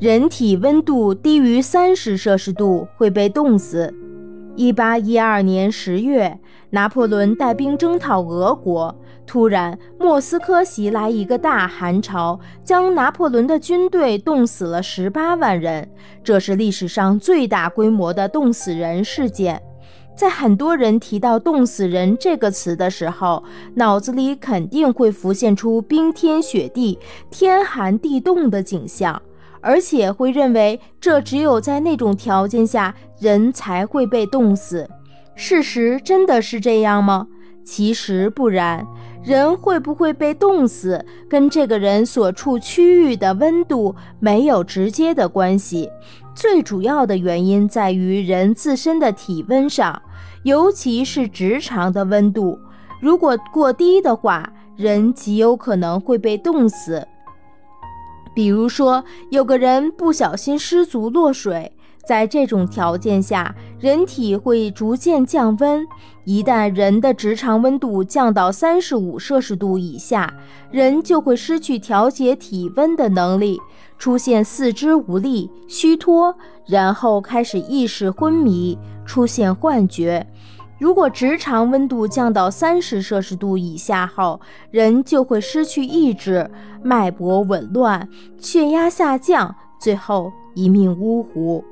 人体温度低于三十摄氏度会被冻死。一八一二年十月，拿破仑带兵征讨俄国，突然莫斯科袭来一个大寒潮，将拿破仑的军队冻死了十八万人，这是历史上最大规模的冻死人事件。在很多人提到“冻死人”这个词的时候，脑子里肯定会浮现出冰天雪地、天寒地冻的景象。而且会认为这只有在那种条件下人才会被冻死。事实真的是这样吗？其实不然。人会不会被冻死，跟这个人所处区域的温度没有直接的关系。最主要的原因在于人自身的体温上，尤其是直肠的温度。如果过低的话，人极有可能会被冻死。比如说，有个人不小心失足落水，在这种条件下，人体会逐渐降温。一旦人的直肠温度降到三十五摄氏度以下，人就会失去调节体温的能力，出现四肢无力、虚脱，然后开始意识昏迷，出现幻觉。如果直肠温度降到三十摄氏度以下后，人就会失去意志，脉搏紊乱，血压下降，最后一命呜呼。